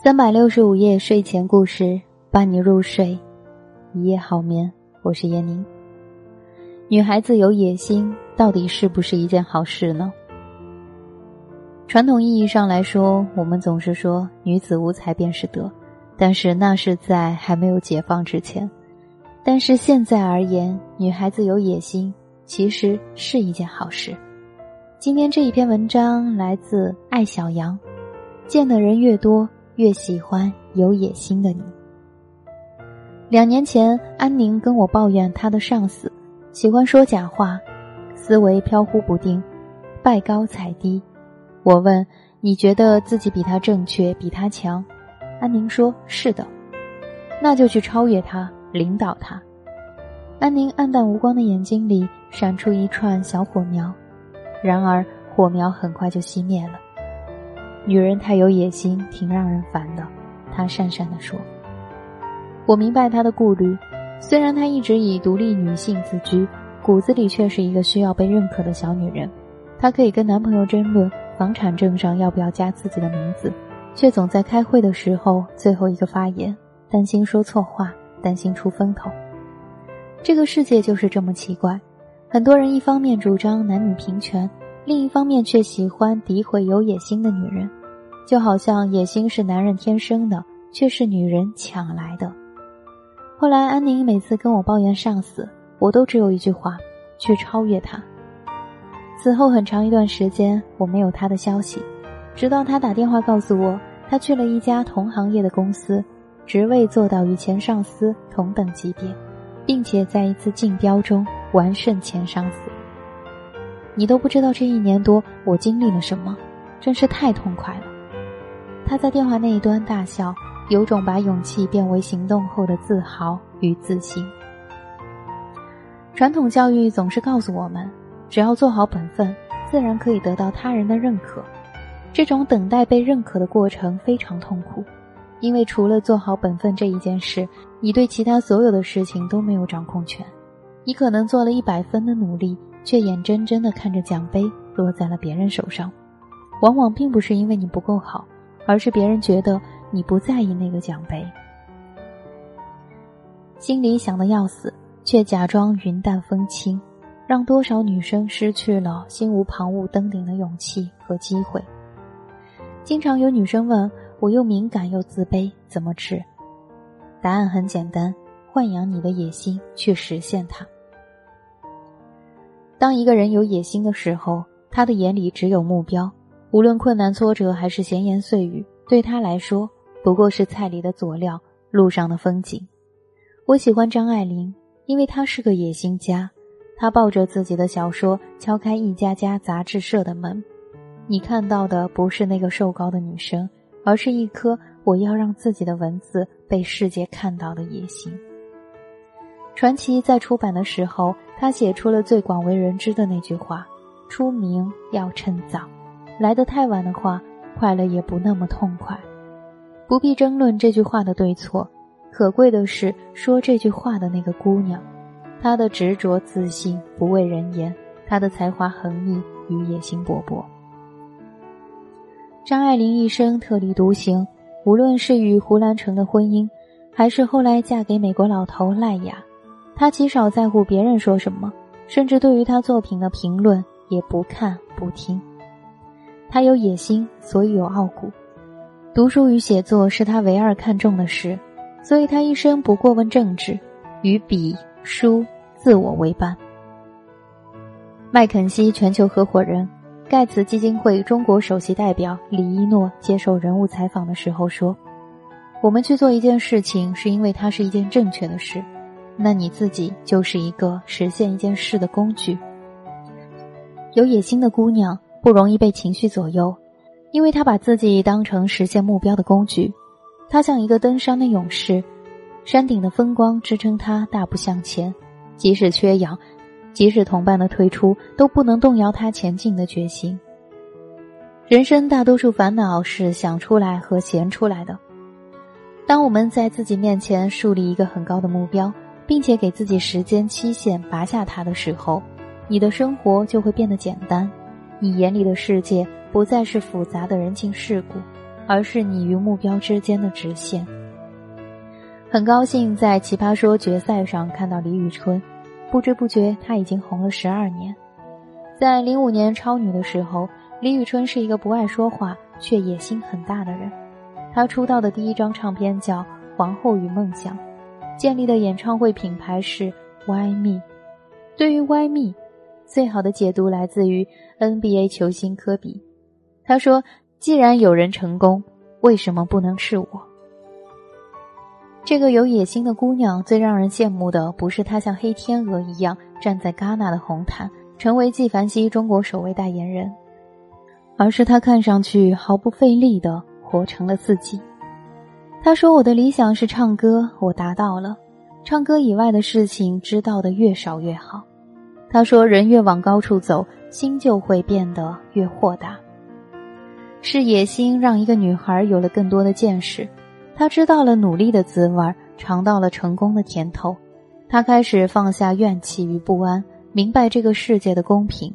三百六十五夜睡前故事，伴你入睡，一夜好眠。我是闫宁。女孩子有野心，到底是不是一件好事呢？传统意义上来说，我们总是说女子无才便是德，但是那是在还没有解放之前。但是现在而言，女孩子有野心，其实是一件好事。今天这一篇文章来自爱小羊，见的人越多。越喜欢有野心的你。两年前，安宁跟我抱怨她的上司喜欢说假话，思维飘忽不定，拜高踩低。我问：“你觉得自己比他正确，比他强？”安宁说：“是的。”那就去超越他，领导他。安宁暗淡无光的眼睛里闪出一串小火苗，然而火苗很快就熄灭了。女人太有野心，挺让人烦的。她讪讪地说：“我明白她的顾虑。虽然她一直以独立女性自居，骨子里却是一个需要被认可的小女人。她可以跟男朋友争论房产证上要不要加自己的名字，却总在开会的时候最后一个发言，担心说错话，担心出风头。这个世界就是这么奇怪。很多人一方面主张男女平权，另一方面却喜欢诋毁有野心的女人。”就好像野心是男人天生的，却是女人抢来的。后来安宁每次跟我抱怨上司，我都只有一句话：去超越他。此后很长一段时间我没有他的消息，直到他打电话告诉我，他去了一家同行业的公司，职位做到与前上司同等级别，并且在一次竞标中完胜前上司。你都不知道这一年多我经历了什么，真是太痛快了。他在电话那一端大笑，有种把勇气变为行动后的自豪与自信。传统教育总是告诉我们，只要做好本分，自然可以得到他人的认可。这种等待被认可的过程非常痛苦，因为除了做好本分这一件事，你对其他所有的事情都没有掌控权。你可能做了一百分的努力，却眼睁睁地看着奖杯落在了别人手上，往往并不是因为你不够好。而是别人觉得你不在意那个奖杯，心里想的要死，却假装云淡风轻，让多少女生失去了心无旁骛登顶的勇气和机会。经常有女生问我，又敏感又自卑，怎么治？答案很简单：豢养你的野心，去实现它。当一个人有野心的时候，他的眼里只有目标。无论困难挫折还是闲言碎语，对他来说不过是菜里的佐料，路上的风景。我喜欢张爱玲，因为她是个野心家。她抱着自己的小说，敲开一家家杂志社的门。你看到的不是那个瘦高的女生，而是一颗我要让自己的文字被世界看到的野心。传奇在出版的时候，他写出了最广为人知的那句话：“出名要趁早。”来得太晚的话，快乐也不那么痛快。不必争论这句话的对错，可贵的是说这句话的那个姑娘，她的执着自信不畏人言，她的才华横溢与野心勃勃。张爱玲一生特立独行，无论是与胡兰成的婚姻，还是后来嫁给美国老头赖雅，她极少在乎别人说什么，甚至对于她作品的评论也不看不听。他有野心，所以有傲骨。读书与写作是他唯二看重的事，所以他一生不过问政治，与笔书自我为伴。麦肯锡全球合伙人、盖茨基金会中国首席代表李一诺接受人物采访的时候说：“我们去做一件事情，是因为它是一件正确的事。那你自己就是一个实现一件事的工具。有野心的姑娘。”不容易被情绪左右，因为他把自己当成实现目标的工具。他像一个登山的勇士，山顶的风光支撑他大步向前，即使缺氧，即使同伴的退出，都不能动摇他前进的决心。人生大多数烦恼是想出来和闲出来的。当我们在自己面前树立一个很高的目标，并且给自己时间期限拔下它的时候，你的生活就会变得简单。你眼里的世界不再是复杂的人情世故，而是你与目标之间的直线。很高兴在《奇葩说》决赛上看到李宇春，不知不觉她已经红了十二年。在零五年超女的时候，李宇春是一个不爱说话却野心很大的人。她出道的第一张唱片叫《皇后与梦想》，建立的演唱会品牌是 Y Me。对于 Y Me，最好的解读来自于 NBA 球星科比。他说：“既然有人成功，为什么不能是我？”这个有野心的姑娘，最让人羡慕的不是她像黑天鹅一样站在戛纳的红毯。成为纪梵希中国首位代言人，而是他看上去毫不费力的活成了自己。他说：“我的理想是唱歌，我达到了。唱歌以外的事情知道的越少越好。”他说：“人越往高处走，心就会变得越豁达。”是野心让一个女孩有了更多的见识，她知道了努力的滋味，尝到了成功的甜头，她开始放下怨气与不安。明白这个世界的公平，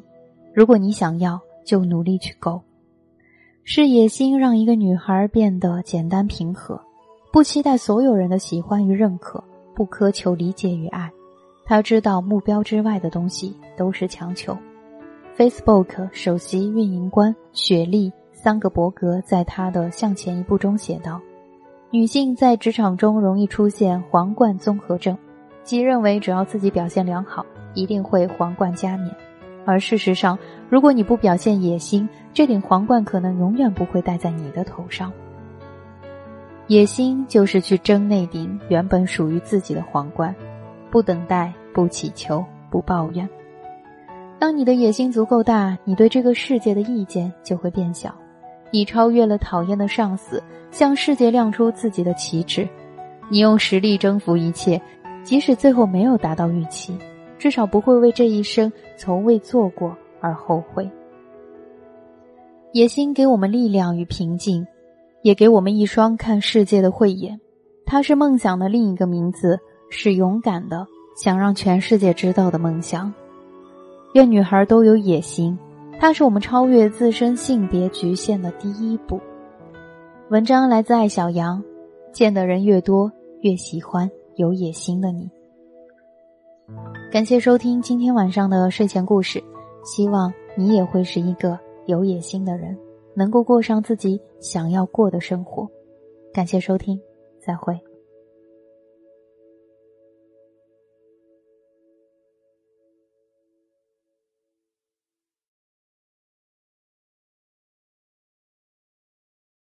如果你想要，就努力去够。是野心让一个女孩变得简单平和，不期待所有人的喜欢与认可，不苛求理解与爱。他知道目标之外的东西都是强求。Facebook 首席运营官雪莉·桑格伯格在他的《向前一步》中写道：“女性在职场中容易出现皇冠综合症，即认为只要自己表现良好。”一定会皇冠加冕，而事实上，如果你不表现野心，这顶皇冠可能永远不会戴在你的头上。野心就是去争那顶原本属于自己的皇冠，不等待，不祈求，不抱怨。当你的野心足够大，你对这个世界的意见就会变小。你超越了讨厌的上司，向世界亮出自己的旗帜。你用实力征服一切，即使最后没有达到预期。至少不会为这一生从未做过而后悔。野心给我们力量与平静，也给我们一双看世界的慧眼。它是梦想的另一个名字，是勇敢的想让全世界知道的梦想。愿女孩都有野心，它是我们超越自身性别局限的第一步。文章来自爱小羊，见的人越多，越喜欢有野心的你。感谢收听今天晚上的睡前故事，希望你也会是一个有野心的人，能够过上自己想要过的生活。感谢收听，再会。